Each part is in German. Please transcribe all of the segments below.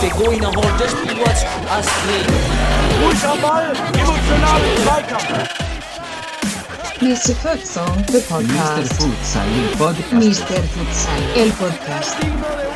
Begoina holt das Spiel Astrid. Ruhig am Ball, emotional Zweikampf. Mr. Futsal, the Mr. podcast. Futsal, il podcast. Mr. Futsal, el podcast.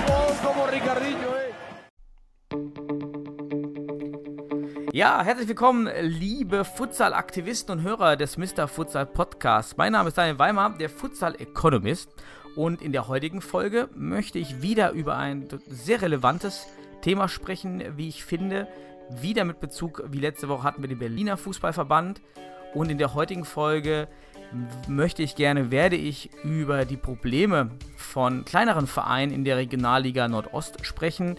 Ja, herzlich willkommen, liebe Futsal-Aktivisten und Hörer des Mr. Futsal Podcasts. Mein Name ist Daniel Weimar, der Futsal Economist. Und in der heutigen Folge möchte ich wieder über ein sehr relevantes Thema sprechen, wie ich finde. Wieder mit Bezug, wie letzte Woche hatten wir den Berliner Fußballverband. Und in der heutigen Folge möchte ich gerne, werde ich über die Probleme von kleineren Vereinen in der Regionalliga Nordost sprechen.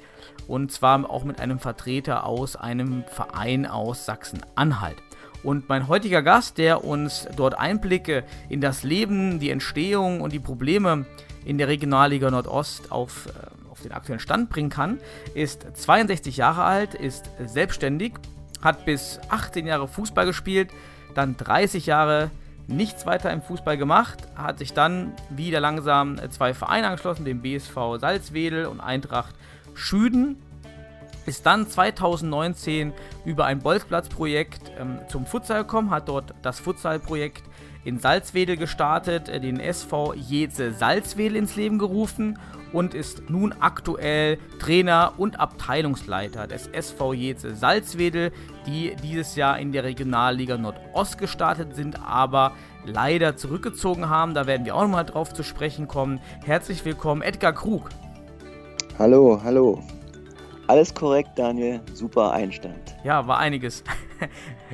Und zwar auch mit einem Vertreter aus einem Verein aus Sachsen-Anhalt. Und mein heutiger Gast, der uns dort Einblicke in das Leben, die Entstehung und die Probleme in der Regionalliga Nordost auf, äh, auf den aktuellen Stand bringen kann, ist 62 Jahre alt, ist selbstständig, hat bis 18 Jahre Fußball gespielt, dann 30 Jahre nichts weiter im Fußball gemacht, hat sich dann wieder langsam zwei Vereine angeschlossen, dem BSV Salzwedel und Eintracht Schüden. Ist dann 2019 über ein Bolzplatzprojekt ähm, zum Futsal gekommen, hat dort das Futsalprojekt in Salzwedel gestartet, den SV Jeze Salzwedel ins Leben gerufen und ist nun aktuell Trainer und Abteilungsleiter des SV Jeze Salzwedel, die dieses Jahr in der Regionalliga Nordost gestartet sind, aber leider zurückgezogen haben. Da werden wir auch nochmal drauf zu sprechen kommen. Herzlich willkommen, Edgar Krug. Hallo, hallo. Alles korrekt, Daniel. Super Einstand. Ja, war einiges.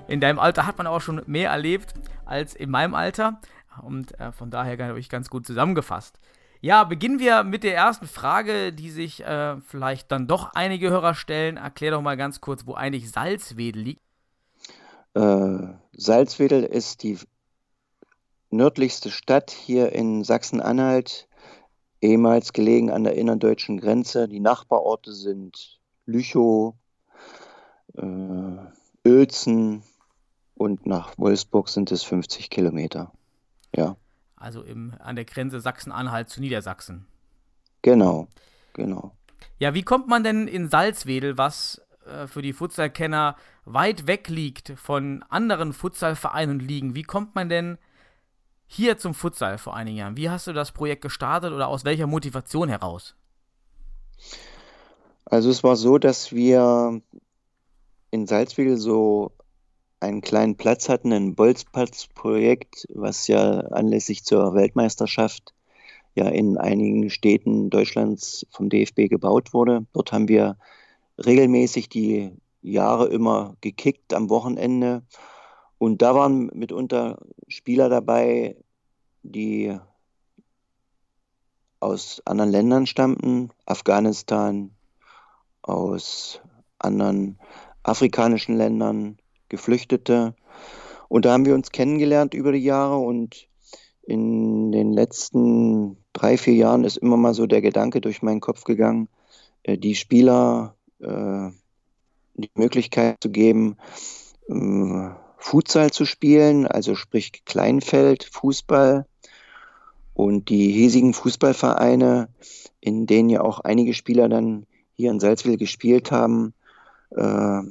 In deinem Alter hat man auch schon mehr erlebt als in meinem Alter. Und äh, von daher habe ich ganz gut zusammengefasst. Ja, beginnen wir mit der ersten Frage, die sich äh, vielleicht dann doch einige Hörer stellen. Erklär doch mal ganz kurz, wo eigentlich Salzwedel liegt. Äh, Salzwedel ist die nördlichste Stadt hier in Sachsen-Anhalt, ehemals gelegen an der innerdeutschen Grenze. Die Nachbarorte sind Lüchow, äh, Uelzen und nach Wolfsburg sind es 50 Kilometer. Ja, Also im, an der Grenze Sachsen-Anhalt zu Niedersachsen. genau, genau. Ja, wie kommt man denn in Salzwedel, was äh, für die Futsalkenner weit weg liegt von anderen Futsalvereinen und Ligen? Wie kommt man denn hier zum Futsal vor einigen Jahren? Wie hast du das Projekt gestartet oder aus welcher Motivation heraus? Also es war so, dass wir in Salzwedel so einen kleinen Platz hatten, ein Bolzplatzprojekt, was ja anlässlich zur Weltmeisterschaft ja in einigen Städten Deutschlands vom DFB gebaut wurde. Dort haben wir regelmäßig die Jahre immer gekickt am Wochenende. Und da waren mitunter Spieler dabei, die aus anderen Ländern stammten, Afghanistan, aus anderen afrikanischen Ländern, Geflüchtete. Und da haben wir uns kennengelernt über die Jahre und in den letzten drei, vier Jahren ist immer mal so der Gedanke durch meinen Kopf gegangen, äh, die Spieler äh, die Möglichkeit zu geben, äh, Futsal zu spielen, also sprich Kleinfeld, Fußball und die hiesigen Fußballvereine, in denen ja auch einige Spieler dann hier in Salzwedel gespielt haben, äh,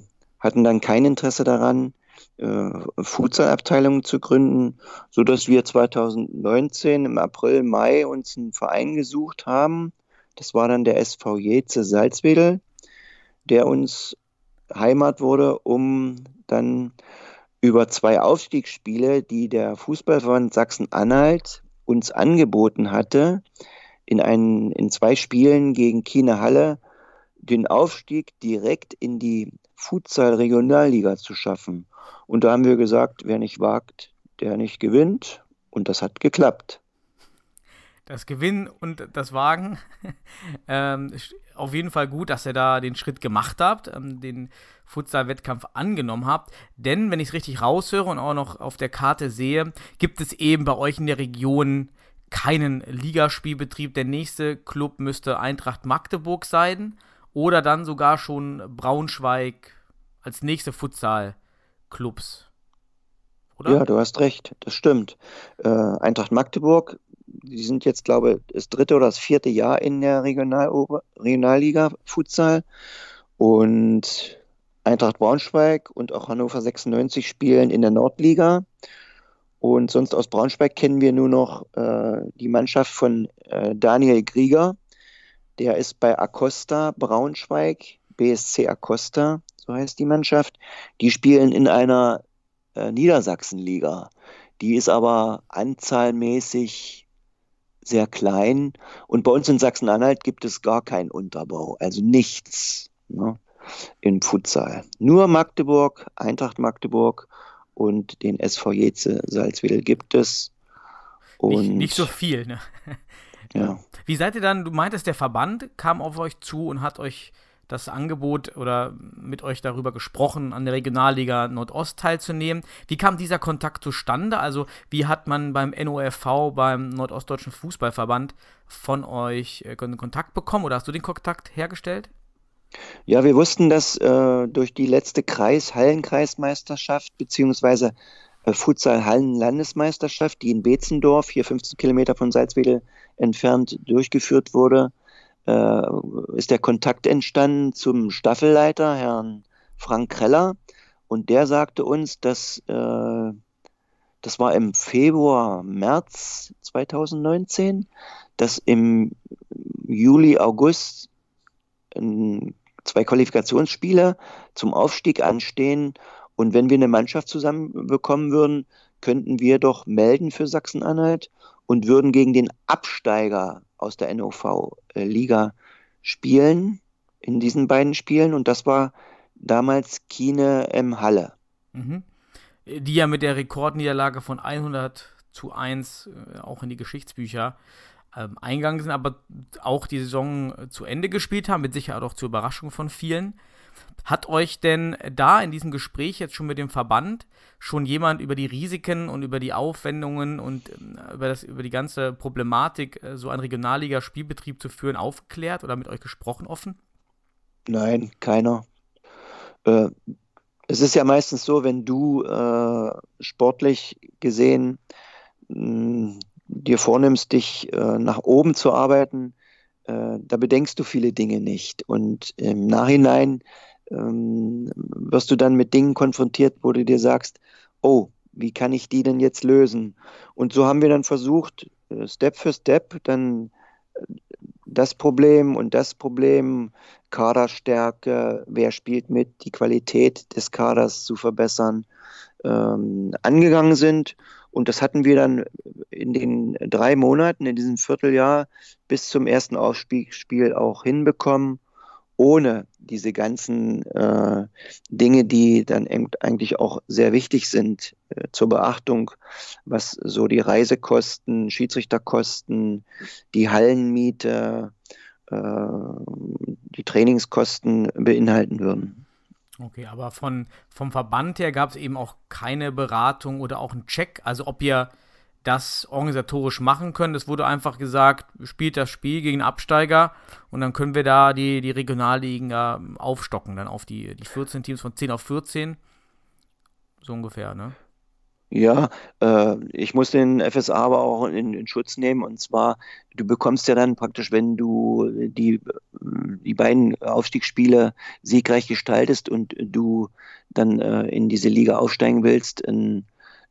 hatten dann kein Interesse daran, äh, Futsalabteilungen zu gründen, so dass wir 2019 im April, Mai uns einen Verein gesucht haben. Das war dann der SV Jeze Salzwedel, der uns Heimat wurde, um dann über zwei Aufstiegsspiele, die der Fußballverband Sachsen-Anhalt uns angeboten hatte, in, einen, in zwei Spielen gegen Kiene Halle den Aufstieg direkt in die Futsal-Regionalliga zu schaffen. Und da haben wir gesagt, wer nicht wagt, der nicht gewinnt. Und das hat geklappt. Das Gewinnen und das Wagen. ähm, auf jeden Fall gut, dass ihr da den Schritt gemacht habt, ähm, den Futsal-Wettkampf angenommen habt. Denn, wenn ich es richtig raushöre und auch noch auf der Karte sehe, gibt es eben bei euch in der Region keinen Ligaspielbetrieb. Der nächste Club müsste Eintracht Magdeburg sein oder dann sogar schon Braunschweig als nächste Futsal-Clubs. oder? Ja, du hast recht, das stimmt. Äh, Eintracht Magdeburg, die sind jetzt, glaube ich, das dritte oder das vierte Jahr in der Regional Regionalliga Futsal. Und Eintracht Braunschweig und auch Hannover 96 spielen in der Nordliga. Und sonst aus Braunschweig kennen wir nur noch äh, die Mannschaft von äh, Daniel Grieger. Der ist bei Acosta Braunschweig, BSC Acosta, so heißt die Mannschaft. Die spielen in einer äh, Niedersachsenliga. Die ist aber anzahlmäßig sehr klein. Und bei uns in Sachsen-Anhalt gibt es gar keinen Unterbau, also nichts ne, im Futsal. Nur Magdeburg, Eintracht Magdeburg und den SV Jeze Salzwedel gibt es. Und nicht, nicht so viel, ne? Ja. Wie seid ihr dann, du meintest, der Verband kam auf euch zu und hat euch das Angebot oder mit euch darüber gesprochen, an der Regionalliga Nordost teilzunehmen. Wie kam dieser Kontakt zustande? Also, wie hat man beim NOFV, beim Nordostdeutschen Fußballverband, von euch äh, Kontakt bekommen oder hast du den Kontakt hergestellt? Ja, wir wussten, dass äh, durch die letzte Kreis, Hallenkreismeisterschaft beziehungsweise äh, Futsal-Hallen-Landesmeisterschaft, die in Betzendorf, hier 15 Kilometer von Salzwedel entfernt, durchgeführt wurde, äh, ist der Kontakt entstanden zum Staffelleiter, Herrn Frank Kreller. Und der sagte uns, dass äh, das war im Februar, März 2019, dass im Juli, August zwei Qualifikationsspiele zum Aufstieg anstehen. Und wenn wir eine Mannschaft zusammenbekommen würden, könnten wir doch melden für Sachsen-Anhalt und würden gegen den Absteiger aus der NOV-Liga spielen in diesen beiden Spielen. Und das war damals Kine M. Halle. Mhm. Die ja mit der Rekordniederlage von 100 zu 1 äh, auch in die Geschichtsbücher ähm, eingegangen sind, aber auch die Saison zu Ende gespielt haben, mit Sicherheit auch zur Überraschung von vielen. Hat euch denn da in diesem Gespräch jetzt schon mit dem Verband schon jemand über die Risiken und über die Aufwendungen und äh, über, das, über die ganze Problematik, äh, so einen Regionalliga-Spielbetrieb zu führen, aufgeklärt oder mit euch gesprochen offen? Nein, keiner. Äh, es ist ja meistens so, wenn du äh, sportlich gesehen mh, dir vornimmst, dich äh, nach oben zu arbeiten, äh, da bedenkst du viele Dinge nicht. Und im Nachhinein ähm, wirst du dann mit Dingen konfrontiert, wo du dir sagst, oh, wie kann ich die denn jetzt lösen? Und so haben wir dann versucht, äh, Step für Step, dann äh, das Problem und das Problem, Kaderstärke, wer spielt mit, die Qualität des Kaders zu verbessern, ähm, angegangen sind. Und das hatten wir dann in den drei Monaten, in diesem Vierteljahr bis zum ersten Aufspiel auch hinbekommen ohne diese ganzen äh, Dinge, die dann eigentlich auch sehr wichtig sind äh, zur Beachtung, was so die Reisekosten, Schiedsrichterkosten, die Hallenmiete, äh, die Trainingskosten beinhalten würden. Okay, aber von, vom Verband her gab es eben auch keine Beratung oder auch einen Check, also ob ihr das organisatorisch machen können. Es wurde einfach gesagt, spielt das Spiel gegen Absteiger und dann können wir da die, die Regionalligen aufstocken, dann auf die, die 14 Teams von 10 auf 14. So ungefähr, ne? Ja, äh, ich muss den FSA aber auch in, in, Schutz nehmen. Und zwar, du bekommst ja dann praktisch, wenn du die, die beiden Aufstiegsspiele siegreich gestaltest und du dann äh, in diese Liga aufsteigen willst, ein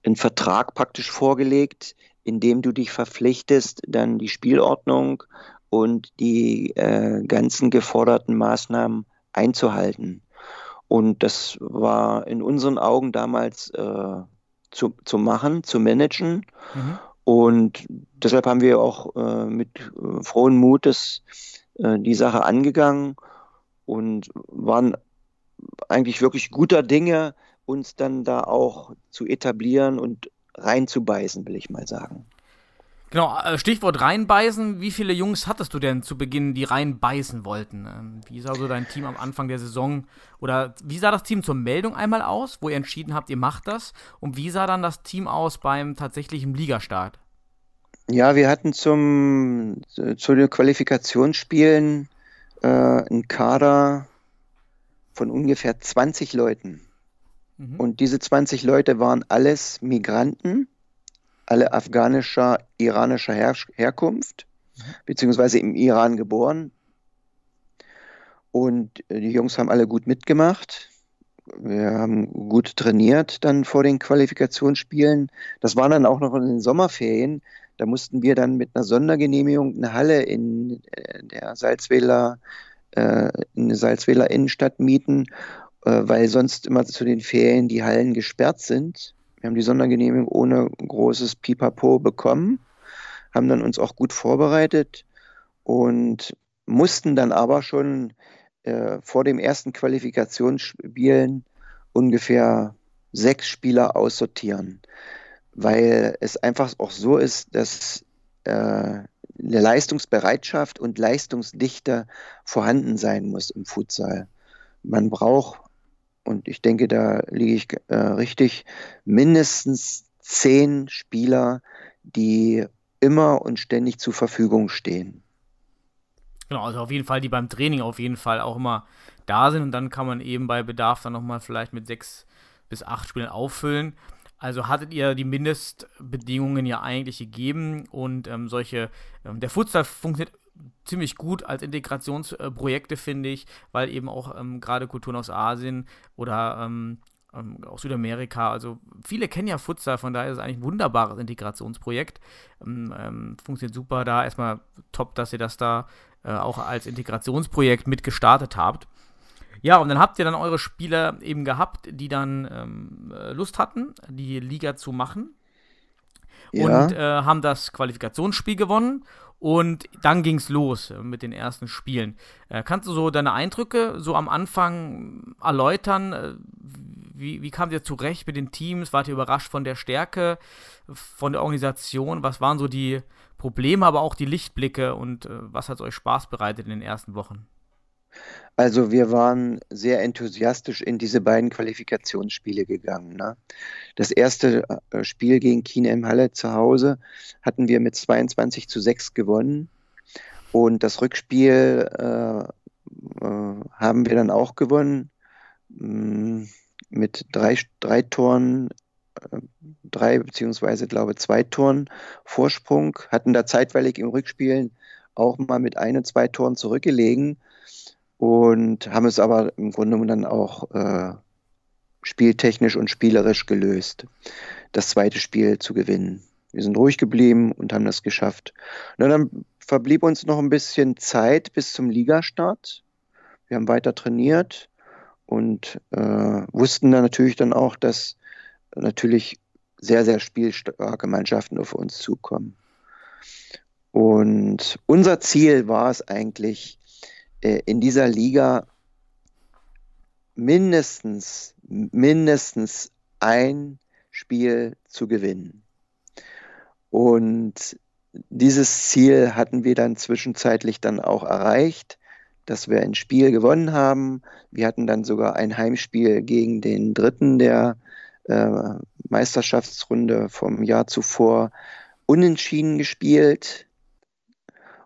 einen Vertrag praktisch vorgelegt, in dem du dich verpflichtest, dann die Spielordnung und die äh, ganzen geforderten Maßnahmen einzuhalten. Und das war in unseren Augen damals äh, zu, zu machen, zu managen. Mhm. Und deshalb haben wir auch äh, mit äh, frohen Mutes äh, die Sache angegangen und waren eigentlich wirklich guter Dinge, uns dann da auch zu etablieren und reinzubeißen, will ich mal sagen. Genau, äh, Stichwort reinbeißen. Wie viele Jungs hattest du denn zu Beginn, die reinbeißen wollten? Ähm, wie sah so dein Team am Anfang der Saison oder wie sah das Team zur Meldung einmal aus, wo ihr entschieden habt, ihr macht das? Und wie sah dann das Team aus beim tatsächlichen Ligastart? Ja, wir hatten zum, zu den Qualifikationsspielen äh, einen Kader von ungefähr 20 Leuten. Mhm. Und diese 20 Leute waren alles Migranten, alle afghanischer, iranischer Her Herkunft, mhm. beziehungsweise im Iran geboren. Und äh, die Jungs haben alle gut mitgemacht. Wir haben gut trainiert dann vor den Qualifikationsspielen. Das war dann auch noch in den Sommerferien. Da mussten wir dann mit einer Sondergenehmigung eine Halle in äh, der Salzwedler, äh, in der Salzwedler Innenstadt mieten, äh, weil sonst immer zu den Ferien die Hallen gesperrt sind. Wir haben die Sondergenehmigung ohne großes Pipapo bekommen, haben dann uns auch gut vorbereitet und mussten dann aber schon äh, vor dem ersten Qualifikationsspielen ungefähr sechs Spieler aussortieren weil es einfach auch so ist, dass äh, eine Leistungsbereitschaft und Leistungsdichte vorhanden sein muss im Futsal. Man braucht, und ich denke, da liege ich äh, richtig, mindestens zehn Spieler, die immer und ständig zur Verfügung stehen. Genau, also auf jeden Fall, die beim Training auf jeden Fall auch immer da sind und dann kann man eben bei Bedarf dann nochmal vielleicht mit sechs bis acht Spielen auffüllen. Also hattet ihr die Mindestbedingungen ja eigentlich gegeben und ähm, solche, ähm, der Futsal funktioniert ziemlich gut als Integrationsprojekte, finde ich, weil eben auch ähm, gerade Kulturen aus Asien oder ähm, ähm, aus Südamerika, also viele kennen ja Futsal, von daher ist es eigentlich ein wunderbares Integrationsprojekt. Ähm, funktioniert super da. Erstmal top, dass ihr das da äh, auch als Integrationsprojekt mit gestartet habt. Ja, und dann habt ihr dann eure Spieler eben gehabt, die dann ähm, äh, Lust hatten, die Liga zu machen. Ja. Und äh, haben das Qualifikationsspiel gewonnen. Und dann ging es los äh, mit den ersten Spielen. Äh, kannst du so deine Eindrücke so am Anfang erläutern? Äh, wie, wie kamt ihr zurecht mit den Teams? Wart ihr überrascht von der Stärke, von der Organisation? Was waren so die Probleme, aber auch die Lichtblicke und was hat euch Spaß bereitet in den ersten Wochen? Also wir waren sehr enthusiastisch in diese beiden Qualifikationsspiele gegangen. Ne? Das erste äh, Spiel gegen Kienem Halle zu Hause hatten wir mit 22 zu 6 gewonnen. Und das Rückspiel äh, äh, haben wir dann auch gewonnen mm, mit drei, drei Toren, äh, drei beziehungsweise glaube zwei Toren Vorsprung, hatten da zeitweilig im Rückspiel auch mal mit ein, zwei Toren zurückgelegen und haben es aber im Grunde genommen dann auch äh, spieltechnisch und spielerisch gelöst, das zweite Spiel zu gewinnen. Wir sind ruhig geblieben und haben das geschafft. Und dann verblieb uns noch ein bisschen Zeit bis zum Ligastart. Wir haben weiter trainiert und äh, wussten dann natürlich dann auch, dass natürlich sehr, sehr spielstarke Mannschaften auf uns zukommen. Und unser Ziel war es eigentlich, in dieser Liga mindestens, mindestens ein Spiel zu gewinnen. Und dieses Ziel hatten wir dann zwischenzeitlich dann auch erreicht, dass wir ein Spiel gewonnen haben. Wir hatten dann sogar ein Heimspiel gegen den Dritten der äh, Meisterschaftsrunde vom Jahr zuvor unentschieden gespielt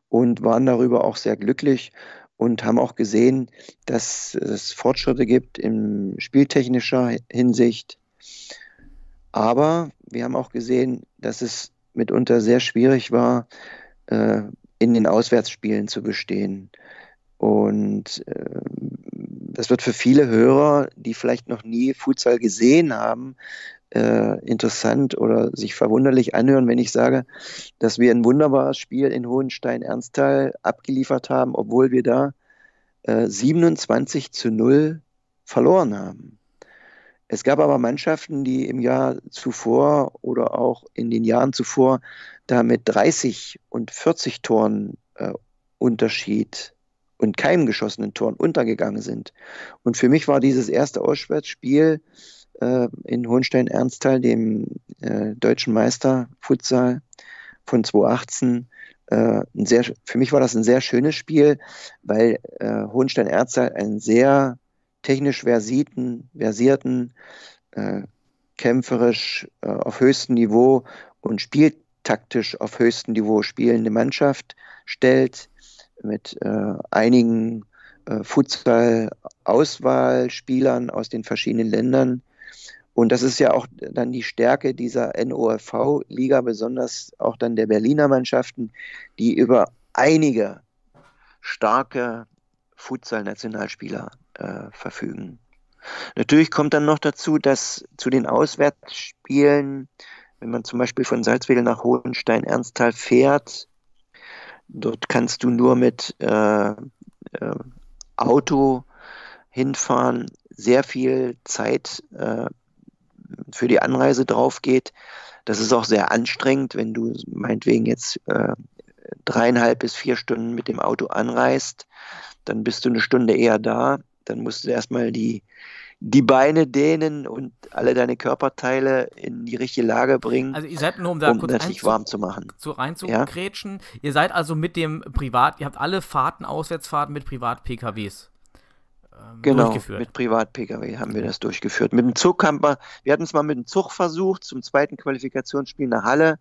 und waren darüber auch sehr glücklich und haben auch gesehen, dass es Fortschritte gibt in spieltechnischer Hinsicht. Aber wir haben auch gesehen, dass es mitunter sehr schwierig war, äh, in den Auswärtsspielen zu bestehen. Und äh, das wird für viele Hörer, die vielleicht noch nie Futsal gesehen haben, äh, interessant oder sich verwunderlich anhören, wenn ich sage, dass wir ein wunderbares Spiel in Hohenstein-Ernsthal abgeliefert haben, obwohl wir da äh, 27 zu 0 verloren haben. Es gab aber Mannschaften, die im Jahr zuvor oder auch in den Jahren zuvor da mit 30 und 40 Toren äh, Unterschied und keinem geschossenen Toren untergegangen sind. Und für mich war dieses erste Auswärtsspiel in Hohenstein-Ernsthal, dem äh, deutschen Meister Futsal von 2018, äh, ein sehr, für mich war das ein sehr schönes Spiel, weil äh, Hohenstein-Erzel einen sehr technisch versierten, versierten äh, kämpferisch äh, auf höchstem Niveau und spieltaktisch auf höchstem Niveau spielende Mannschaft stellt, mit äh, einigen äh, Futsal-Auswahlspielern aus den verschiedenen Ländern Und das ist ja auch dann die Stärke dieser NOFV-Liga, besonders auch dann der Berliner Mannschaften, die über einige starke Futsal-Nationalspieler äh, verfügen. Natürlich kommt dann noch dazu, dass zu den Auswärtsspielen, wenn man zum Beispiel von Salzwedel nach Hohenstein-Ernsthal fährt, dort kannst du nur mit äh, äh, Auto hinfahren, sehr viel Zeit äh, für die Anreise drauf geht. Das ist auch sehr anstrengend, wenn du meinetwegen jetzt äh, dreieinhalb bis vier Stunden mit dem Auto anreist, dann bist du eine Stunde eher da, dann musst du erstmal die, die Beine dehnen und alle deine Körperteile in die richtige Lage bringen, Also ihr seid nur um da um kurz einzu- warm zu machen. zu reinzugrätschen. Ihr seid also mit dem Privat, ihr habt alle Fahrten, Auswärtsfahrten mit Privat-PKWs ähm, Genau, durchgeführt. mit Privat-Pkw haben wir das durchgeführt. Mit dem Zug haben wir, wir hatten es mal mit dem Zug versucht, zum zweiten Qualifikationsspiel nach Halle.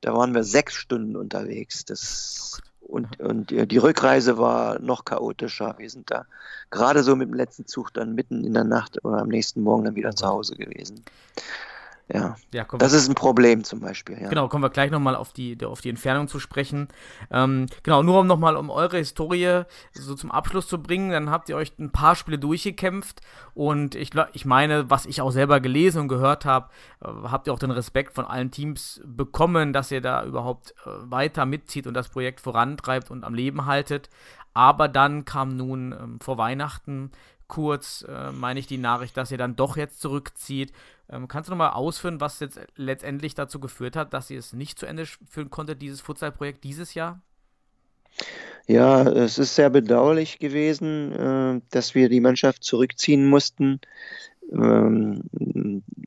Da waren wir sechs Stunden unterwegs. Das, und, und die die Rückreise war noch chaotischer. Wir sind da gerade so mit dem letzten Zug dann mitten in der Nacht oder am nächsten Morgen dann wieder zu Hause gewesen. Ja, ja, das ist ein Problem zum Beispiel. Ja. genau, kommen wir gleich nochmal auf die, auf die Entfernung zu sprechen. Ähm, genau, nur um nochmal um eure Historie so zum Abschluss zu bringen, dann habt ihr euch ein paar Spiele durchgekämpft und ich, ich meine, was ich auch selber gelesen und gehört habe, äh, habt ihr auch den Respekt von allen Teams bekommen, dass ihr da überhaupt äh, weiter mitzieht und das Projekt vorantreibt und am Leben haltet. Aber dann kam nun ähm, vor Weihnachten kurz, äh, meine ich, die Nachricht, dass ihr dann doch jetzt zurückzieht. Ähm, kannst du nochmal ausführen, was jetzt letztendlich dazu geführt hat, dass ihr es nicht zu Ende führen konntet, dieses Futsal-Projekt dieses Jahr? Ja, es ist sehr bedauerlich gewesen, äh, dass wir die Mannschaft zurückziehen mussten. Ähm,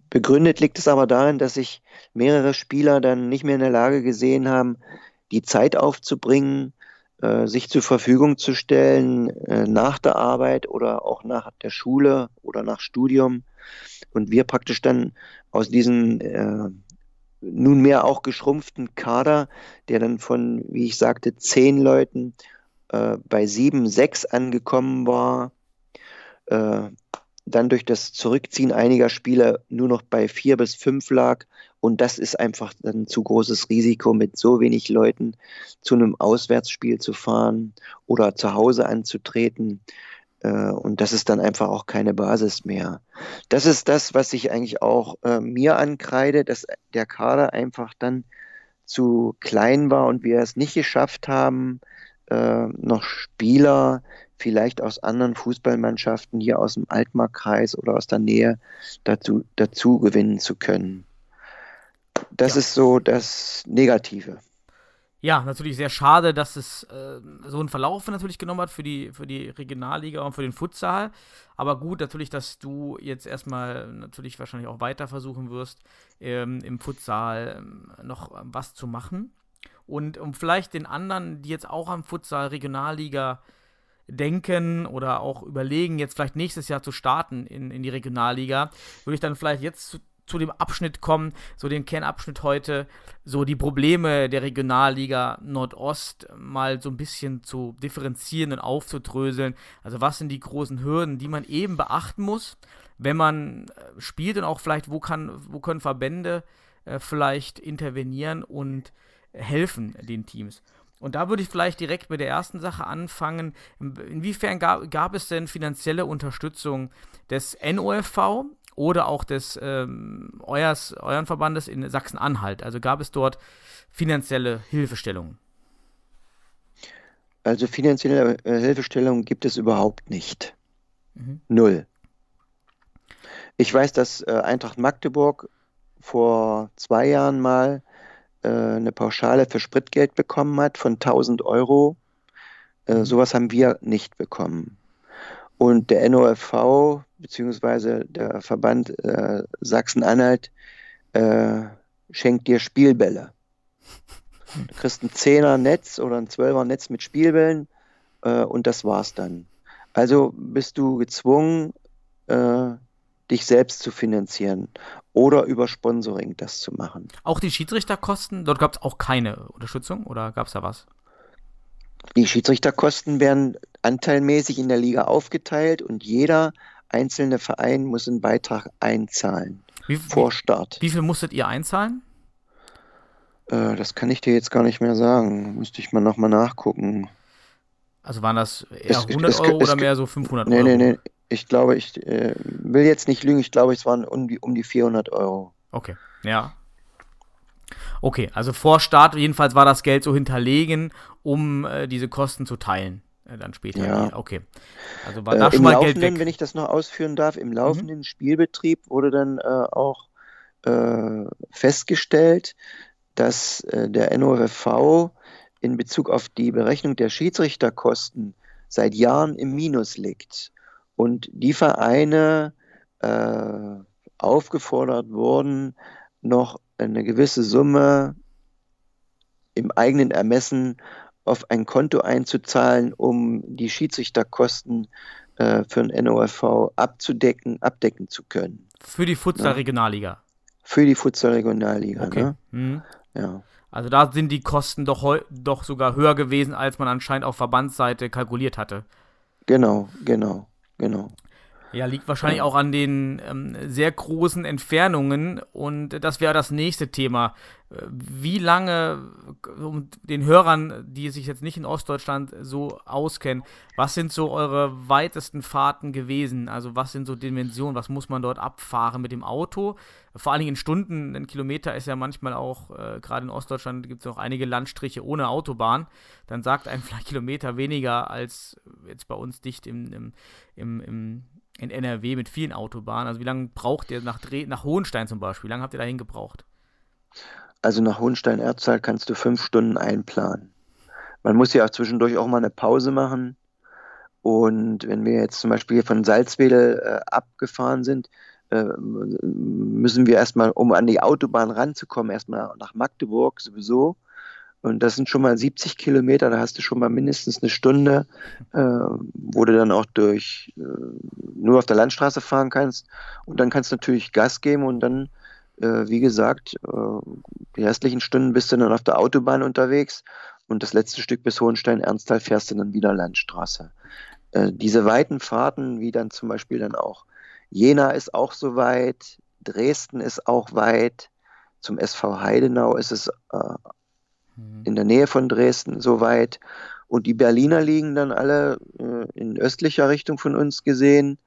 begründet liegt es aber darin, dass sich mehrere Spieler dann nicht mehr in der Lage gesehen haben, die Zeit aufzubringen, sich zur Verfügung zu stellen äh, nach der Arbeit oder auch nach der Schule oder nach Studium. Und wir praktisch dann aus diesem äh, nunmehr auch geschrumpften Kader, der dann von, wie ich sagte, zehn Leuten äh, bei sieben, sechs angekommen war, äh, dann durch das Zurückziehen einiger Spieler nur noch bei vier bis fünf lag. Und das ist einfach ein zu großes Risiko, mit so wenig Leuten zu einem Auswärtsspiel zu fahren oder zu Hause anzutreten. Äh, Und das ist dann einfach auch keine Basis mehr. Das ist das, was ich eigentlich auch äh, mir ankreide, dass der Kader einfach dann zu klein war und wir es nicht geschafft haben, äh, noch Spieler vielleicht aus anderen Fußballmannschaften hier aus dem Altmarkkreis oder aus der Nähe dazu, dazu gewinnen zu können. Das Ja. ist so das Negative. Ja, natürlich sehr schade, dass es äh, so einen Verlauf natürlich genommen hat für die, für die Regionalliga und für den Futsal. Aber gut, natürlich, dass du jetzt erstmal natürlich wahrscheinlich auch weiter versuchen wirst, ähm, im Futsal ähm, noch was zu machen. Und um vielleicht den anderen, die jetzt auch am Futsal Regionalliga denken oder auch überlegen, jetzt vielleicht nächstes Jahr zu starten in, in die Regionalliga, würde ich dann vielleicht jetzt zu, zu dem Abschnitt kommen, so den Kernabschnitt heute, so die Probleme der Regionalliga Nordost mal so ein bisschen zu differenzieren und aufzudröseln. Also was sind die großen Hürden, die man eben beachten muss, wenn man äh, spielt und auch vielleicht, wo, kann, wo können Verbände äh, vielleicht intervenieren und helfen den Teams. Und da würde ich vielleicht direkt mit der ersten Sache anfangen. Inwiefern gab, gab es denn finanzielle Unterstützung des NOFV oder auch des ähm, euers, euren Verbandes in Sachsen-Anhalt? Also gab es dort finanzielle Hilfestellungen? Also finanzielle äh, Hilfestellung gibt es überhaupt nicht. Mhm. Null. Ich weiß, dass äh, Eintracht Magdeburg vor zwei Jahren mal äh, eine Pauschale für Spritgeld bekommen hat von 1000 Euro. Äh, sowas haben wir nicht bekommen. Und der NOFV beziehungsweise der Verband äh, Sachsen-Anhalt äh, schenkt dir Spielbälle. Du kriegst ein Zehner Netz oder ein Zwölfer Netz mit Spielbällen und das war's dann. Also bist du gezwungen, dich selbst zu finanzieren oder über Sponsoring das zu machen. Auch die Schiedsrichterkosten, dort gab es auch keine Unterstützung oder gab es da was? Die Schiedsrichterkosten werden anteilmäßig in der Liga aufgeteilt und jeder einzelne Verein muss einen Beitrag einzahlen. Wie, vor Start. Wie viel musstet ihr einzahlen? Äh, das kann ich dir jetzt gar nicht mehr sagen. Müsste ich mal nochmal nachgucken. Also waren das eher Es- 100 es- Euro es- oder mehr so 500 Nee, Euro? nee, nee. Ich glaube, ich äh, will jetzt nicht lügen. Ich glaube, es waren um die, um die 400 Euro. Okay, ja. Okay, also vor Start jedenfalls war das Geld so hinterlegen, um äh, diese Kosten zu teilen. Äh, dann später. Ja. Okay. Also war da Äh, schon mal Geld weg. Mhm. wenn ich das noch ausführen darf, im laufenden Spielbetrieb wurde dann äh, auch äh, festgestellt, dass der NOFV in Bezug auf die Berechnung der Schiedsrichterkosten seit Jahren im Minus liegt und die Vereine äh, aufgefordert wurden, noch eine gewisse Summe im eigenen Ermessen auf ein Konto einzuzahlen, um die Schiedsrichterkosten äh, für den NOFV abzudecken, abdecken zu können. Für die Futsal-Regionalliga. Für die Futsal-Regionalliga. Okay. Ne? Mhm. Ja. Also da sind die Kosten doch, doch sogar höher gewesen, als man anscheinend auf Verbandsseite kalkuliert hatte. Genau, genau, genau. Ja, liegt wahrscheinlich auch an den ähm, sehr großen Entfernungen und das wäre das nächste Thema. Äh, Wie lange, um den Hörern, die sich jetzt nicht in Ostdeutschland so auskennen, was sind so eure weitesten Fahrten gewesen? Also was sind so Dimensionen? Was muss man dort abfahren mit dem Auto? Vor allen Dingen in Stunden, ein Kilometer ist ja manchmal auch, äh, gerade in Ostdeutschland gibt es auch einige Landstriche ohne Autobahn. Dann sagt ein vielleicht Kilometer weniger als jetzt bei uns dicht im, im, im, im in NRW mit vielen Autobahnen. Also wie lange braucht ihr nach, Dre nach Hohenstein zum Beispiel? Wie lange habt ihr dahin gebraucht? Also nach Hohenstein-Erztal kannst du fünf Stunden einplanen. Man muss ja auch zwischendurch auch mal eine Pause machen. Und wenn wir jetzt zum Beispiel von Salzwedel äh, abgefahren sind, äh, müssen wir erstmal, um an die Autobahn ranzukommen, erstmal nach Magdeburg sowieso. Und das sind schon mal 70 Kilometer, da hast du schon mal mindestens eine Stunde, äh, wo du dann auch durch äh, nur auf der Landstraße fahren kannst. Und dann kannst du natürlich Gas geben und dann, äh, wie gesagt, äh, die restlichen Stunden bist du dann auf der Autobahn unterwegs und das letzte Stück bis Hohenstein-Ernsthal fährst du dann wieder Landstraße. Äh, diese weiten Fahrten, wie dann zum Beispiel dann auch Jena ist auch so weit, Dresden ist auch weit, zum SV Heidenau ist es äh, in der Nähe von Dresden so weit. Und die Berliner liegen dann alle äh, in östlicher Richtung von uns gesehen.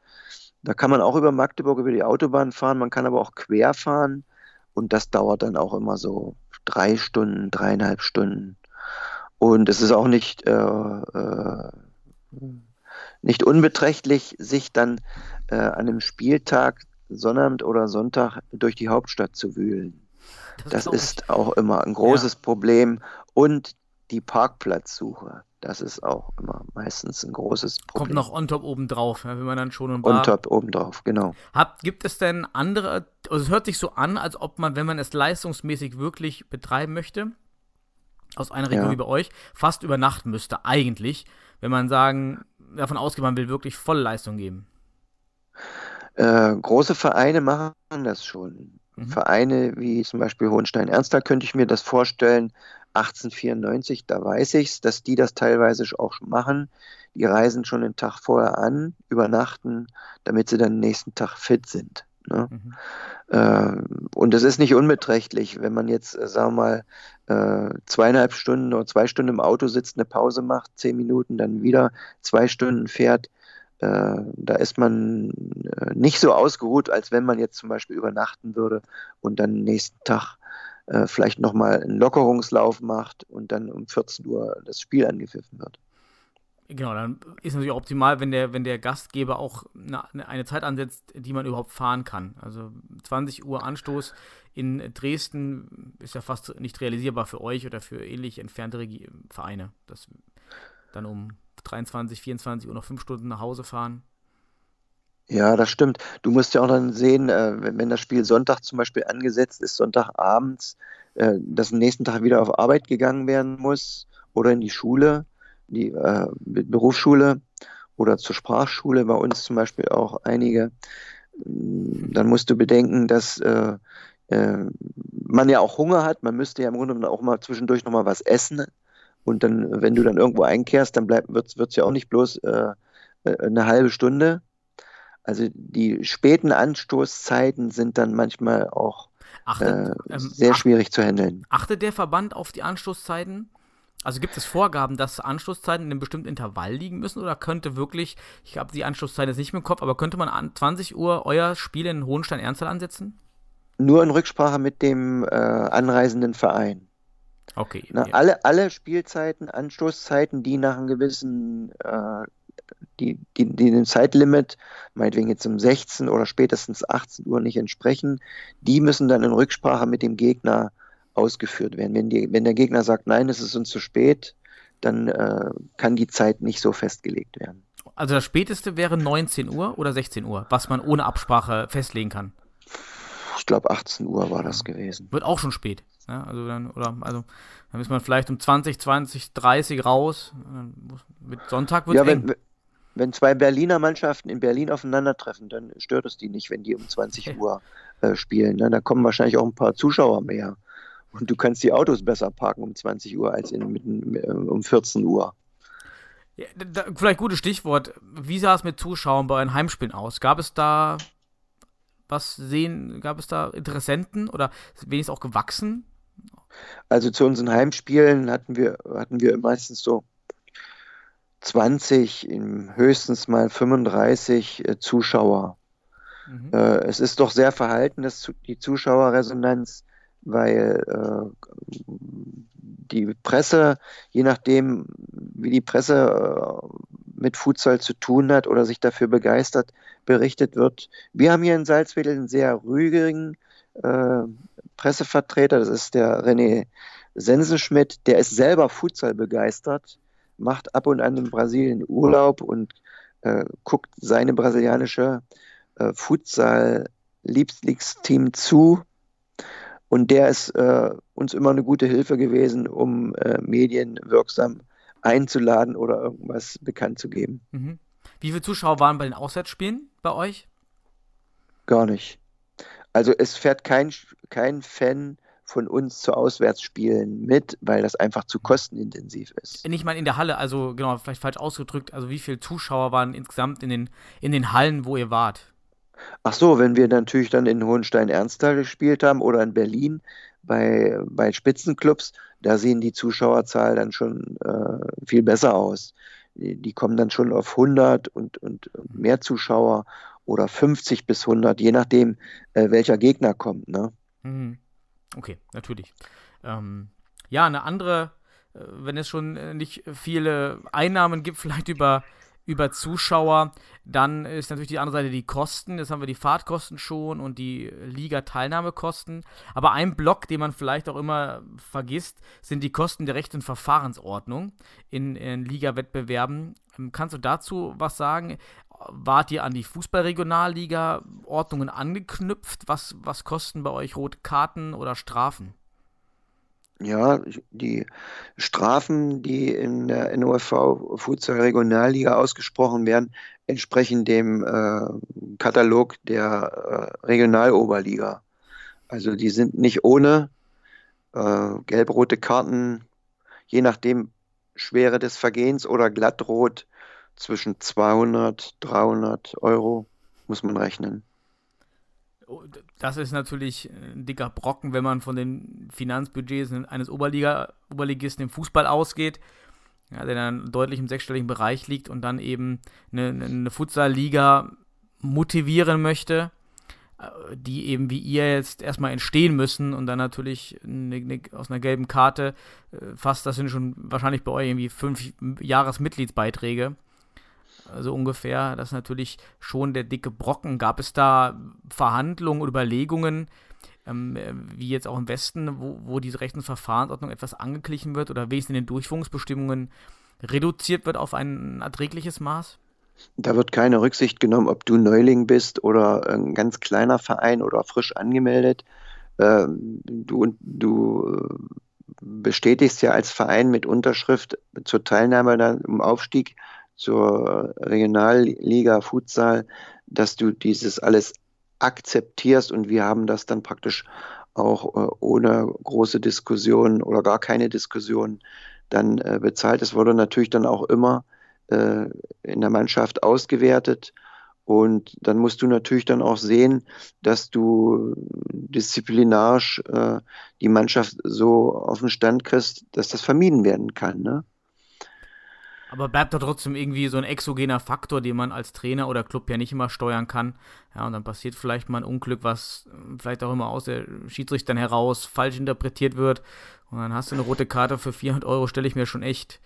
Da kann man auch über Magdeburg über die Autobahn fahren, man kann aber auch quer fahren. Und das dauert dann auch immer so drei Stunden, dreieinhalb Stunden. Und es ist auch nicht, äh, äh, nicht unbeträchtlich, sich dann äh, an einem Spieltag, Sonnabend oder Sonntag durch die Hauptstadt zu wühlen. Das ich. ist auch immer ein großes Problem. Und die Parkplatzsuche, das ist auch immer meistens ein großes Problem. Kommt noch on top oben drauf, ja, wenn man dann schon und on top obendrauf, genau. Habt, gibt es denn andere, also es hört sich so an, als ob man, wenn man es leistungsmäßig wirklich betreiben möchte, aus einer Region Ja. wie bei euch, fast übernachten müsste, eigentlich, wenn man sagen, davon ausgeht, man will wirklich volle Leistung geben. Äh, große Vereine machen das schon. Mhm. Vereine wie zum Beispiel Hohenstein-Ernstthal könnte ich mir das vorstellen. 1894, da weiß ich es, dass die das teilweise auch schon machen. Die reisen schon den Tag vorher an, übernachten, damit sie dann den nächsten Tag fit sind. Ne? Mhm. Äh, und es ist nicht unbeträchtlich, wenn man jetzt, äh, sagen wir mal, äh, zweieinhalb Stunden oder zwei Stunden im Auto sitzt, eine Pause macht, zehn Minuten, dann wieder zwei Stunden fährt. Äh, da ist man äh, nicht so ausgeruht, als wenn man jetzt zum Beispiel übernachten würde und dann nächsten Tag äh, vielleicht nochmal einen Lockerungslauf macht und dann um 14 Uhr das Spiel angepfiffen wird. Genau, dann ist natürlich optimal, wenn der, wenn der Gastgeber auch eine, eine Zeit ansetzt, die man überhaupt fahren kann. Also 20 Uhr Anstoß in Dresden ist ja fast nicht realisierbar für euch oder für ähnlich entfernte Vereine. Das dann um 23, 24 Uhr noch fünf Stunden nach Hause fahren. Ja, das stimmt. Du musst ja auch dann sehen, äh, wenn, das Spiel Sonntag zum Beispiel angesetzt ist, Sonntagabends, äh, dass am nächsten Tag wieder auf Arbeit gegangen werden muss oder in die Schule, die äh, Be- Berufsschule oder zur Sprachschule, bei uns zum Beispiel auch einige. Mm, Dann musst du bedenken, dass man ja auch Hunger hat. Man müsste ja im Grunde genommen auch mal zwischendurch nochmal was essen. Und dann, wenn du dann irgendwo einkehrst, dann bleibt, wird es ja auch nicht bloß äh, äh, eine halbe Stunde. Also die späten Anstoßzeiten sind dann manchmal auch Achtet, äh, ähm, sehr ach- schwierig zu handeln. achtet der Verband auf die Anstoßzeiten? Also gibt es Vorgaben, dass Anstoßzeiten in einem bestimmten Intervall liegen müssen oder könnte wirklich, ich habe die Anstoßzeit jetzt nicht mehr im Kopf, aber könnte man an 20 Uhr euer Spiel in Hohenstein-Ernsthal ansetzen? Nur in Rücksprache mit dem äh, anreisenden Verein. Okay. Na, ja. alle, alle Spielzeiten, Anstoßzeiten, die nach einem gewissen, äh, die, die, die dem Zeitlimit, meinetwegen jetzt um 16 oder spätestens 18 Uhr nicht entsprechen, die müssen dann in Rücksprache mit dem Gegner ausgeführt werden. Wenn, die, wenn der Gegner sagt, nein, es ist uns zu spät, dann äh, kann die Zeit nicht so festgelegt werden. Also das späteste wäre 19 Uhr oder 16 Uhr, was man ohne Absprache festlegen kann. Ich glaube, 18 Uhr war das gewesen. Wird auch schon spät. Ja, also dann, oder, also, dann ist man vielleicht um 20, 20, 30 raus. Muss- Mit Sonntag wird Ja, es eng. wenn, wenn zwei Berliner Mannschaften in Berlin aufeinandertreffen, dann stört es die nicht, wenn die um 20 Okay. Uhr äh, spielen. Ne? Da kommen wahrscheinlich auch ein paar Zuschauer mehr. Und du kannst die Autos besser parken um 20 Uhr als in, mitten, äh, um 14 Uhr. Ja, da, vielleicht gutes Stichwort. Wie sah es mit Zuschauern bei euren Heimspielen aus? Gab es da was sehen, gab es da Interessenten oder wenigstens auch gewachsen? Also zu unseren Heimspielen hatten wir, hatten wir meistens so 20, im höchstens mal 35 äh, Zuschauer. Mhm. Äh, es ist doch sehr verhalten, das, zu- die Zuschauerresonanz, weil äh, die Presse, je nachdem, wie die Presse äh, mit Futsal zu tun hat oder sich dafür begeistert, berichtet wird. Wir haben hier in Salzwedel einen sehr rührigen äh, Pressevertreter, das ist der René Sensenschmidt, der ist selber Futsal begeistert, macht ab und an in Brasilien Urlaub und äh, guckt seine brasilianische äh, Futsal-Lieblingsteam zu. Und der ist äh, uns immer eine gute Hilfe gewesen, um äh, Medien wirksam einzuladen oder irgendwas bekannt zu geben. Mhm. Wie viele Zuschauer waren bei den Auswärtsspielen bei euch? Gar nicht. Also es fährt kein, kein Fan von uns zu Auswärtsspielen mit, weil das einfach zu kostenintensiv ist. Nicht mal in der Halle, also genau, vielleicht falsch ausgedrückt. Also wie viele Zuschauer waren insgesamt in den, in den Hallen, wo ihr wart? Ach so, wenn wir natürlich dann in Hohenstein-Ernsthal gespielt haben oder in Berlin bei, bei Spitzenclubs, da sehen die Zuschauerzahl dann schon äh, viel besser aus. Die, kommen dann schon auf 100 und, und, und mehr Zuschauer oder 50 bis 100, je nachdem, äh, welcher Gegner kommt. Ne? Mhm. Okay, natürlich. Ähm, ja, eine andere, äh, wenn es schon äh, nicht viele Einnahmen gibt, vielleicht über, über Zuschauer, dann ist natürlich die andere Seite die Kosten. Jetzt haben wir die Fahrtkosten schon und die Liga-Teilnahmekosten. Aber ein Block, den man vielleicht auch immer vergisst, sind die Kosten der Recht- und Verfahrensordnung in, in Liga-Wettbewerben. Ähm, Kannst du dazu was sagen? Wart ihr an die Fußball-Regionalliga-Ordnungen angeknüpft? Was, was kosten bei euch rote Karten oder Strafen? Ja, die Strafen, die in der NOFV Futsal Regionalliga ausgesprochen werden, entsprechen dem äh, Katalog der äh, Regionaloberliga. Also die sind nicht ohne äh, gelb-rote Karten, je nachdem Schwere des Vergehens oder glattrot zwischen 200, 300 Euro muss man rechnen. Oh, Das ist natürlich ein dicker Brocken, wenn man von den Finanzbudgets eines Oberliga, Oberligisten im Fußball ausgeht, ja, der dann deutlich im sechsstelligen Bereich liegt und dann eben eine, eine Futsal-Liga motivieren möchte, äh, die eben wie ihr jetzt erstmal entstehen müssen und dann natürlich eine, eine, aus einer gelben Karte äh, fast, das sind schon wahrscheinlich bei euch irgendwie fünf Jahresmitgliedsbeiträge so ungefähr. Das ist natürlich schon der dicke Brocken. Gab es da Verhandlungen Überlegungen, ähm, wie jetzt auch im Westen, wo, wo diese Rechts- und Verfahrensordnung etwas angeglichen wird oder wenigstens in den Durchführungsbestimmungen reduziert wird auf ein erträgliches Maß? Da wird keine Rücksicht genommen, ob du Neuling bist oder ein ganz kleiner Verein oder frisch angemeldet. Ähm, Du, du äh, bestätigst ja als Verein mit Unterschrift zur Teilnahme dann im Aufstieg zur Regionalliga Futsal, dass du dieses alles akzeptierst und wir haben das dann praktisch auch äh, ohne große Diskussion oder gar keine Diskussion dann äh, bezahlt. Es wurde natürlich dann auch immer äh, in der Mannschaft ausgewertet Und dann musst du natürlich dann auch sehen, dass du disziplinarisch äh, die Mannschaft so auf den Stand kriegst, dass das vermieden werden kann. Ne? Aber bleibt da trotzdem irgendwie so ein exogener Faktor, den man als Trainer oder Club ja nicht immer steuern kann. Ja, und dann passiert vielleicht mal ein Unglück, was vielleicht auch immer aus der Schiedsrichtern heraus falsch interpretiert wird. Und dann hast du eine rote Karte für 400 Euro, stelle ich mir schon echt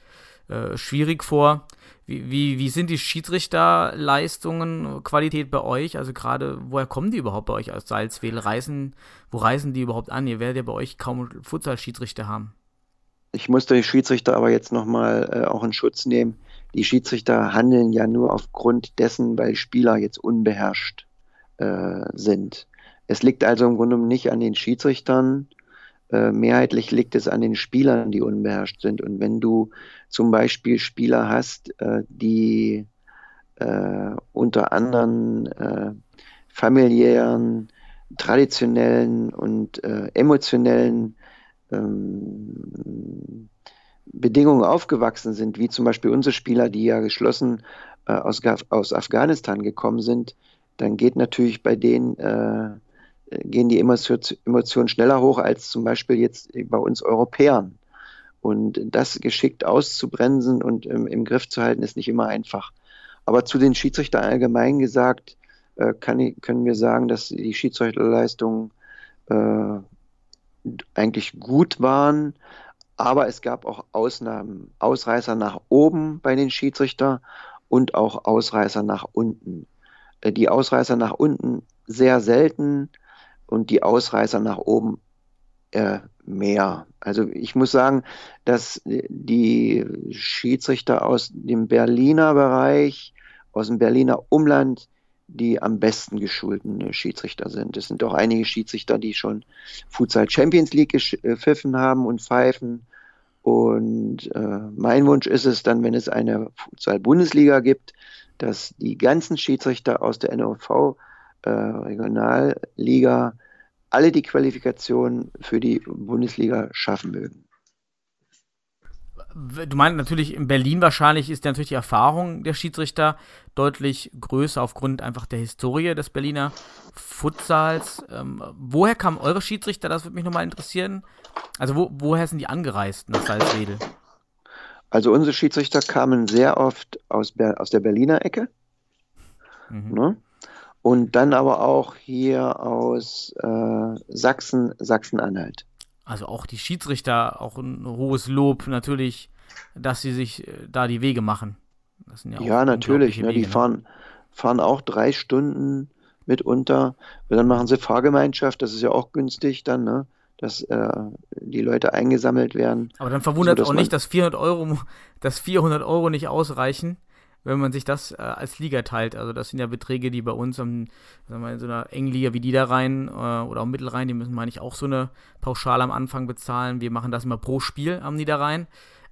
äh, schwierig vor. Wie, wie, wie sind die Schiedsrichterleistungen, Qualität bei euch? Also gerade, woher kommen die überhaupt bei euch aus Salzwedel? Reisen, wo reisen die überhaupt an? Ihr werdet ja bei euch kaum Futsal-Schiedsrichter haben. Ich muss die Schiedsrichter aber jetzt nochmal äh, auch in Schutz nehmen. Die Schiedsrichter handeln ja nur aufgrund dessen, weil Spieler jetzt unbeherrscht äh, sind. Es liegt also im Grunde nicht an den Schiedsrichtern, äh, mehrheitlich liegt es an den Spielern, die unbeherrscht sind. Und wenn du zum Beispiel Spieler hast, äh, die äh, unter anderen familiären, traditionellen und emotionellen ähm, Bedingungen aufgewachsen sind, wie zum Beispiel unsere Spieler, die ja geschlossen äh, aus, aus Afghanistan gekommen sind, dann geht natürlich bei denen gehen die Emotionen schneller hoch als zum Beispiel jetzt bei uns Europäern. Und das geschickt auszubremsen und im, im Griff zu halten, ist nicht immer einfach. Aber zu den Schiedsrichtern allgemein gesagt, äh, kann, können wir sagen, dass die Schiedsrichterleistungen äh, eigentlich gut waren. Aber es gab auch Ausnahmen, Ausreißer nach oben bei den Schiedsrichtern und auch Ausreißer nach unten. Äh, die Ausreißer nach unten sehr selten und die Ausreißer nach oben äh, mehr. Also ich muss sagen, dass die Schiedsrichter aus dem Berliner Bereich, aus dem Berliner Umland, die am besten geschulten Schiedsrichter sind. Es sind auch einige Schiedsrichter, die schon Futsal Champions League gepfiffen haben und pfeifen. Und äh, mein Wunsch ist es dann, wenn es eine Futsal-Bundesliga gibt, dass die ganzen Schiedsrichter aus der NOV äh, Regionalliga alle die Qualifikation für die Bundesliga schaffen mögen. Du meinst natürlich in Berlin wahrscheinlich ist natürlich die Erfahrung der Schiedsrichter deutlich größer aufgrund einfach der Historie des Berliner Futsals. Ähm, woher kamen eure Schiedsrichter? Das würde mich nochmal interessieren. Also wo, woher sind die angereist nach Salzwedel? Also unsere Schiedsrichter kamen sehr oft aus, aus der Berliner Ecke. Mhm. Ne? und dann aber auch hier aus äh, Sachsen, Sachsen-Anhalt. Also auch die Schiedsrichter, auch ein hohes Lob natürlich, dass sie sich äh, da die Wege machen. ja, ja natürlich, ne, die ne? fahren, fahren auch drei Stunden mitunter. Und dann machen sie Fahrgemeinschaft, das ist ja auch günstig dann, ne? dass äh, die Leute eingesammelt werden. Aber dann verwundert so, auch nicht, dass 400 Euro, dass 400 Euro nicht ausreichen, wenn man sich das äh, als Liga teilt. Also das sind ja Beträge, die bei uns am, sagen wir, in so einer engen Liga wie die da rein äh, oder auch Mittelrhein, die müssen, meine ich, auch so eine Pauschale am Anfang bezahlen. Wir machen das immer pro Spiel am Niederrhein.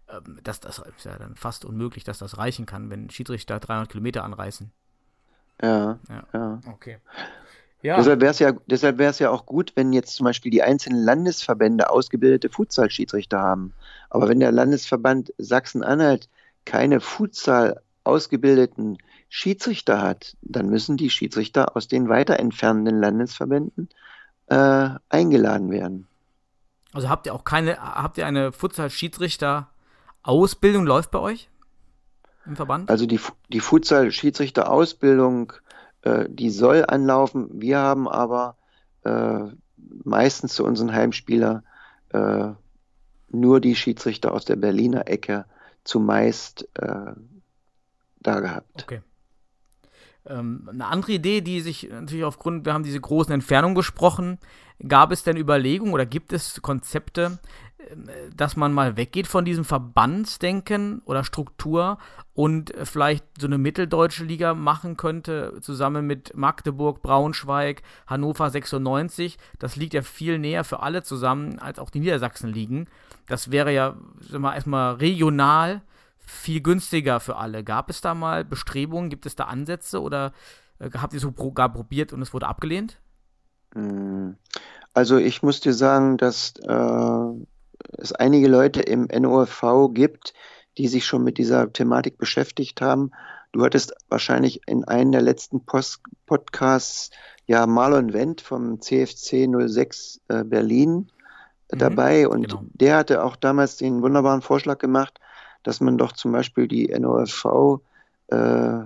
Ähm, das, das ist ja dann fast unmöglich, dass das reichen kann, wenn Schiedsrichter 300 Kilometer anreißen. Ja, ja. ja. Okay. Ja. Deshalb wäre es ja, deshalb ja auch gut, wenn jetzt zum Beispiel die einzelnen Landesverbände ausgebildete Futsal-Schiedsrichter haben. Aber wenn der Landesverband Sachsen-Anhalt keine Futsal ausgebildeten Schiedsrichter hat, dann müssen die Schiedsrichter aus den weiter entfernenden Landesverbänden äh, eingeladen werden. Also habt ihr auch keine, habt ihr eine Futsal-Schiedsrichter-Ausbildung läuft bei euch im Verband? Also die, die Futsal-Schiedsrichter-Ausbildung, äh, die soll anlaufen. Wir haben aber äh, meistens zu unseren Heimspieler äh, nur die Schiedsrichter aus der Berliner Ecke zumeist äh, da gehabt. Okay. Ähm, eine andere Idee, die sich natürlich aufgrund, wir haben diese großen Entfernungen gesprochen, gab es denn Überlegungen oder gibt es Konzepte, ähm, dass man mal weggeht von diesem Verbandsdenken oder Struktur und vielleicht so eine mitteldeutsche Liga machen könnte, zusammen mit Magdeburg, Braunschweig, Hannover 96. Das liegt ja viel näher für alle zusammen, als auch die Niedersachsen liegen. Das wäre ja, sagen wir, erstmal regional viel günstiger für alle. Gab es da mal Bestrebungen, gibt es da Ansätze oder äh, habt ihr so gar probiert und es wurde abgelehnt? Hm. Also ich muss dir sagen, dass äh, es einige Leute im NOFV gibt, die sich schon mit dieser Thematik beschäftigt haben. Du hattest wahrscheinlich in einem der letzten Post Podcasts ja Marlon Wendt vom CFC 06 äh, Berlin mhm, dabei und genau. der hatte auch damals den wunderbaren Vorschlag gemacht, dass man doch zum Beispiel die NOFV äh,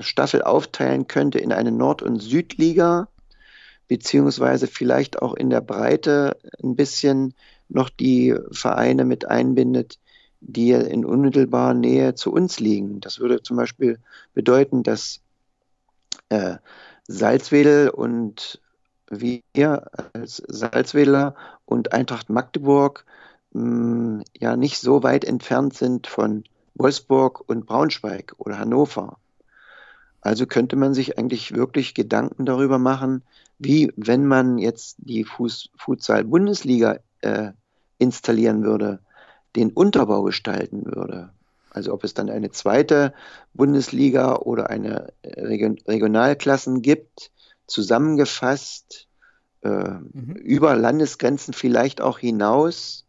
Staffel aufteilen könnte in eine Nord- und Südliga, beziehungsweise vielleicht auch in der Breite ein bisschen noch die Vereine mit einbindet, die in unmittelbarer Nähe zu uns liegen. Das würde zum Beispiel bedeuten, dass äh, Salzwedel und wir als Salzwedler und Eintracht Magdeburg mh, ja nicht so weit entfernt sind von Wolfsburg und Braunschweig oder Hannover. Also könnte man sich eigentlich wirklich Gedanken darüber machen, wie wenn man jetzt die Futsal-Bundesliga äh, installieren würde, den Unterbau gestalten würde. Also ob es dann eine zweite Bundesliga oder eine Region Regionalklassen gibt, zusammengefasst äh, mhm. über Landesgrenzen vielleicht auch hinaus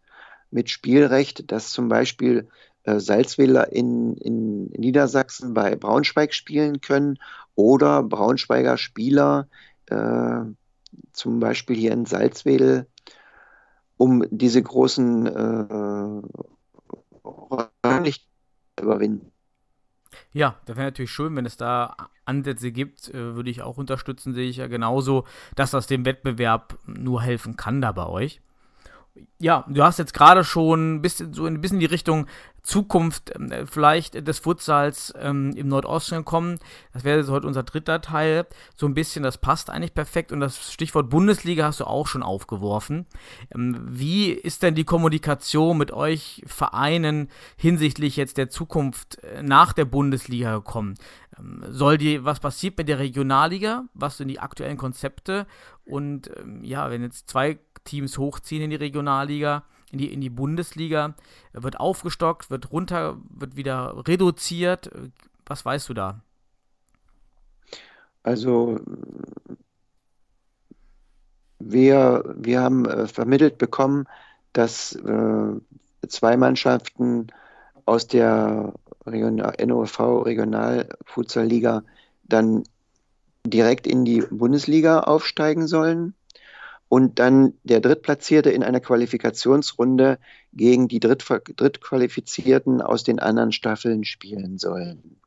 mit Spielrecht, dass zum Beispiel äh, Salzwedler in, in Niedersachsen bei Braunschweig spielen können oder Braunschweiger Spieler äh, zum Beispiel hier in Salzwedel, um diese großen äh, überwinden. Ja, das wäre natürlich schön, wenn es da Ansätze gibt, äh, würde ich auch unterstützen, sehe ich ja genauso, dass das dem Wettbewerb nur helfen kann da bei euch ja, du hast jetzt gerade schon ein bisschen, so ein bisschen die Richtung Zukunft äh, vielleicht des Futsals ähm, im Nordosten gekommen. Das wäre jetzt heute unser dritter Teil. So ein bisschen, das passt eigentlich perfekt. Und das Stichwort Bundesliga hast du auch schon aufgeworfen. Ähm, wie ist denn die Kommunikation mit euch Vereinen hinsichtlich jetzt der Zukunft äh, nach der Bundesliga gekommen? Ähm, soll die, was passiert mit der Regionalliga? Was sind die aktuellen Konzepte? Und ähm, ja, wenn jetzt zwei Teams hochziehen in die Regionalliga, in die, in die Bundesliga, wird aufgestockt, wird runter, wird wieder reduziert. Was weißt du da? Also wir, wir haben äh, vermittelt bekommen, dass äh, zwei Mannschaften aus der Regional, NOV Regionalfußballliga dann direkt in die Bundesliga aufsteigen sollen und dann der Drittplatzierte in einer Qualifikationsrunde gegen die Dritt Drittqualifizierten aus den anderen Staffeln spielen sollen.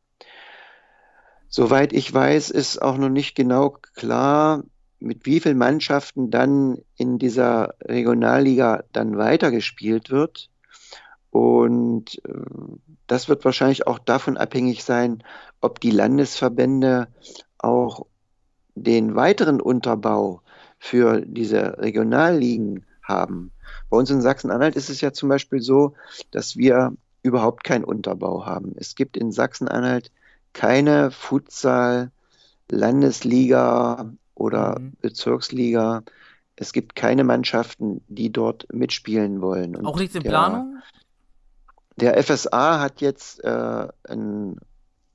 Soweit ich weiß, ist auch noch nicht genau klar, mit wie vielen Mannschaften dann in dieser Regionalliga dann weitergespielt wird. Und äh, das wird wahrscheinlich auch davon abhängig sein, ob die Landesverbände auch den weiteren Unterbau für diese Regionalligen haben. Bei uns in Sachsen-Anhalt ist es ja zum Beispiel so, dass wir überhaupt keinen Unterbau haben. Es gibt in Sachsen-Anhalt keine Futsal-Landesliga oder mhm. Bezirksliga. Es gibt keine Mannschaften, die dort mitspielen wollen. Und Auch nichts in der, Planung? Der FSA hat jetzt äh, ein,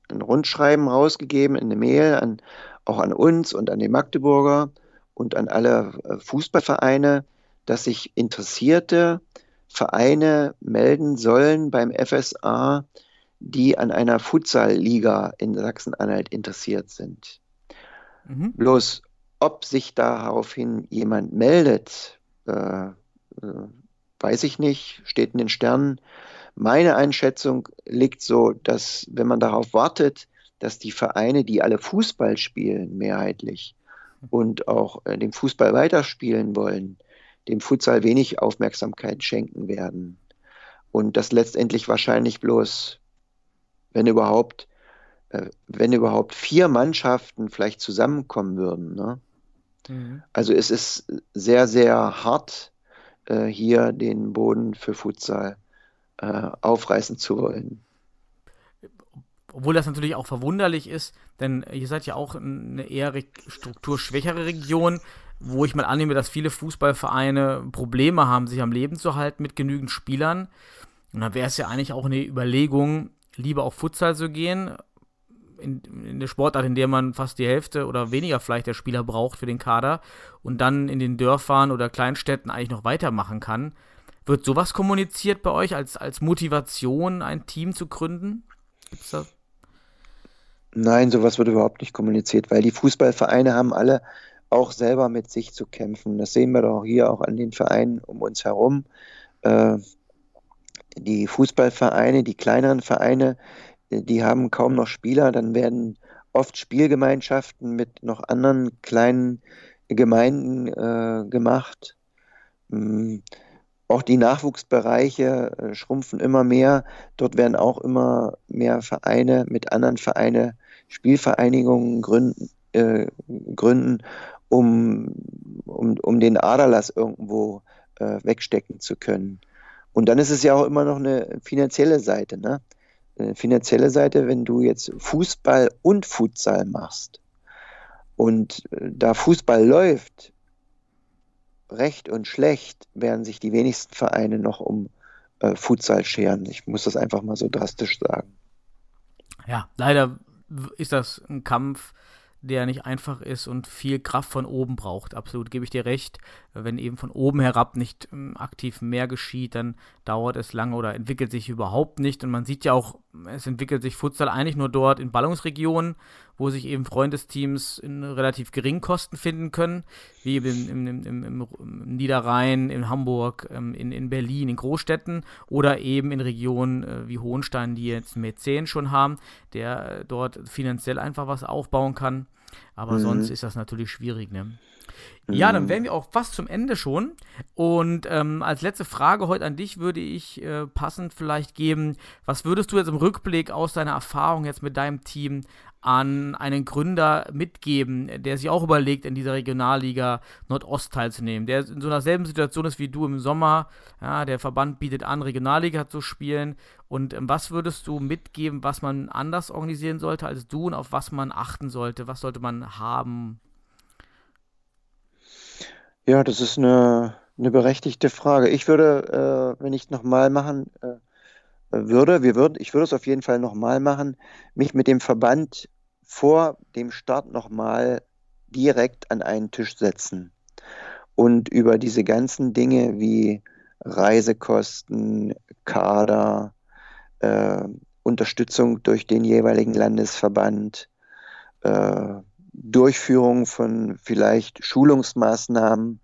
ein Rundschreiben rausgegeben, eine Mail an, auch an uns und an die Magdeburger und an alle äh, Fußballvereine, dass sich interessierte Vereine melden sollen beim FSA, die an einer Futsal-Liga in Sachsen-Anhalt interessiert sind. Mhm. Bloß, ob sich daraufhin jemand meldet, äh, äh, weiß ich nicht, steht in den Sternen. Meine Einschätzung liegt so, dass wenn man darauf wartet, dass die Vereine, die alle Fußball spielen, mehrheitlich, und auch äh, dem Fußball weiterspielen wollen, dem Futsal wenig Aufmerksamkeit schenken werden. Und das letztendlich wahrscheinlich bloß, wenn überhaupt, äh, wenn überhaupt vier Mannschaften vielleicht zusammenkommen würden. Ne? Mhm. Also es ist sehr, sehr hart, äh, hier den Boden für Futsal äh, aufreißen zu wollen. Obwohl das natürlich auch verwunderlich ist, denn ihr seid ja auch eine eher strukturschwächere Region, wo ich mal annehme, dass viele Fußballvereine Probleme haben, sich am Leben zu halten mit genügend Spielern. Und dann wäre es ja eigentlich auch eine Überlegung, lieber auf Futsal zu gehen, in, in der Sportart, in der man fast die Hälfte oder weniger vielleicht der Spieler braucht für den Kader und dann in den Dörfern oder Kleinstädten eigentlich noch weitermachen kann. Wird sowas kommuniziert bei euch als, als Motivation, ein Team zu gründen? Gibt's da Nein, sowas wird überhaupt nicht kommuniziert, weil die Fußballvereine haben alle auch selber mit sich zu kämpfen. Das sehen wir doch hier auch an den Vereinen um uns herum. Äh, die Fußballvereine, die kleineren Vereine, die haben kaum noch Spieler, dann werden oft Spielgemeinschaften mit noch anderen kleinen Gemeinden äh, gemacht. Mhm. Auch die Nachwuchsbereiche äh, schrumpfen immer mehr. Dort werden auch immer mehr Vereine mit anderen Vereinen, Spielvereinigungen gründen, äh, gründen um, um, um den Aderlass irgendwo äh, wegstecken zu können. Und dann ist es ja auch immer noch eine finanzielle Seite. Ne? Eine finanzielle Seite, wenn du jetzt Fußball und Futsal machst und äh, da Fußball läuft, recht und schlecht, werden sich die wenigsten Vereine noch um äh, Futsal scheren. Ich muss das einfach mal so drastisch sagen. Ja, leider ist das ein Kampf, der nicht einfach ist und viel Kraft von oben braucht. Absolut, gebe ich dir recht. Wenn eben von oben herab nicht ähm, aktiv mehr geschieht, dann dauert es lange oder entwickelt sich überhaupt nicht. Und man sieht ja auch, es entwickelt sich Futsal eigentlich nur dort in Ballungsregionen, wo sich eben Freundesteams in relativ geringen Kosten finden können, wie eben im, im, im, im Niederrhein, in Hamburg, ähm, in, in Berlin, in Großstädten oder eben in Regionen äh, wie Hohenstein, die jetzt Mäzen schon haben, der dort finanziell einfach was aufbauen kann. Aber mhm. sonst ist das natürlich schwierig, ne? Ja, dann mhm. wären wir auch fast zum Ende schon. Und ähm, als letzte Frage heute an dich würde ich äh, passend vielleicht geben, was würdest du jetzt im Rückblick aus deiner Erfahrung jetzt mit deinem Team an einen Gründer mitgeben, der sich auch überlegt, in dieser Regionalliga Nordost teilzunehmen, der in so einer selben Situation ist wie du im Sommer. Ja, der Verband bietet an, Regionalliga zu spielen. Und ähm, was würdest du mitgeben, was man anders organisieren sollte als du und auf was man achten sollte? Was sollte man haben? Ja, das ist eine, eine berechtigte Frage. Ich würde, äh, wenn ich nochmal machen äh, würde, wir würden, ich würde es auf jeden Fall nochmal machen, mich mit dem Verband vor dem Start nochmal direkt an einen Tisch setzen und über diese ganzen Dinge wie Reisekosten, Kader, äh, Unterstützung durch den jeweiligen Landesverband, äh, Durchführung von vielleicht Schulungsmaßnahmen,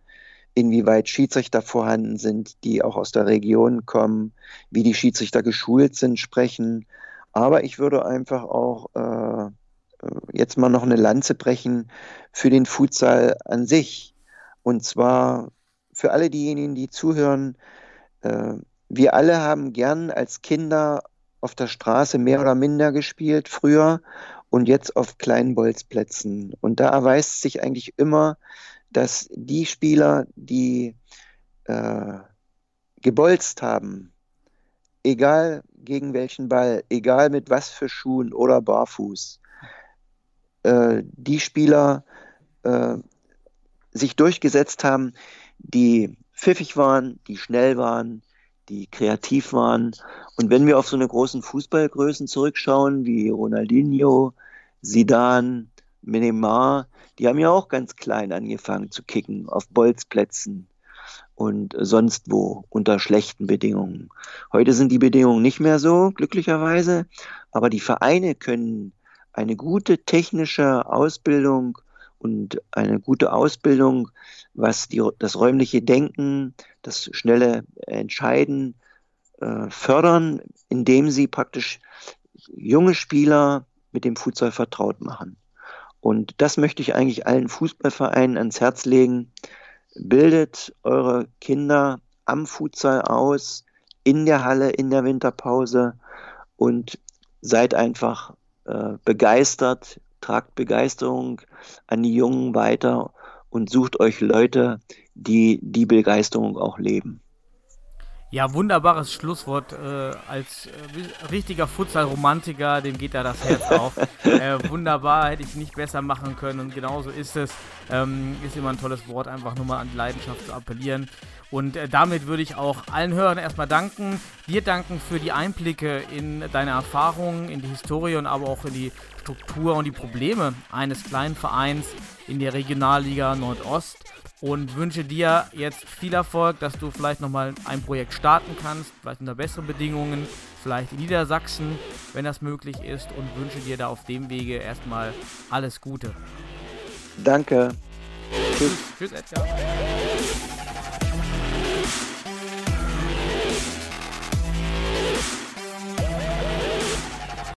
inwieweit Schiedsrichter vorhanden sind, die auch aus der Region kommen, wie die Schiedsrichter geschult sind, sprechen. Aber ich würde einfach auch äh, jetzt mal noch eine Lanze brechen für den Futsal an sich. Und zwar für alle diejenigen, die zuhören. Äh, wir alle haben gern als Kinder auf der Straße mehr oder minder gespielt früher und jetzt auf kleinen Bolzplätzen. Und da erweist sich eigentlich immer, dass die Spieler, die äh, gebolzt haben, egal gegen welchen Ball, egal mit was für Schuhen oder barfuß, äh, die Spieler äh, sich durchgesetzt haben, die pfiffig waren, die schnell waren, die kreativ waren. Und wenn wir auf so eine großen Fußballgrößen zurückschauen, wie Ronaldinho, Zidane, Neymar, die haben ja auch ganz klein angefangen zu kicken, auf Bolzplätzen und sonst wo unter schlechten Bedingungen. Heute sind die Bedingungen nicht mehr so, glücklicherweise, aber die Vereine können eine gute technische Ausbildung und eine gute Ausbildung, was die, das räumliche Denken, das schnelle Entscheiden äh, fördern, indem sie praktisch junge Spieler mit dem Futsal vertraut machen. Und das möchte ich eigentlich allen Fußballvereinen ans Herz legen. Bildet eure Kinder am Futsal aus, in der Halle, in der Winterpause und seid einfach äh, begeistert, tragt Begeisterung an die Jungen weiter und sucht euch Leute, die die Begeisterung auch leben. Ja, wunderbares Schlusswort. Äh, als äh, richtiger Futsal-Romantiker, dem geht da das Herz auf. äh, wunderbar, hätte ich nicht besser machen können und genauso ist es. Ähm, ist immer ein tolles Wort, einfach nur mal an die Leidenschaft zu appellieren. Und äh, damit würde ich auch allen Hörern erstmal danken. Dir danken für die Einblicke in deine Erfahrungen, in die Historie und aber auch in die Struktur und die Probleme eines kleinen Vereins in der Regionalliga Nordost und wünsche dir jetzt viel Erfolg, dass du vielleicht nochmal ein Projekt starten kannst, vielleicht unter besseren Bedingungen, vielleicht in Niedersachsen wenn das möglich ist und wünsche dir da auf dem Wege erstmal alles Gute. Danke. Tschüss, Edgar.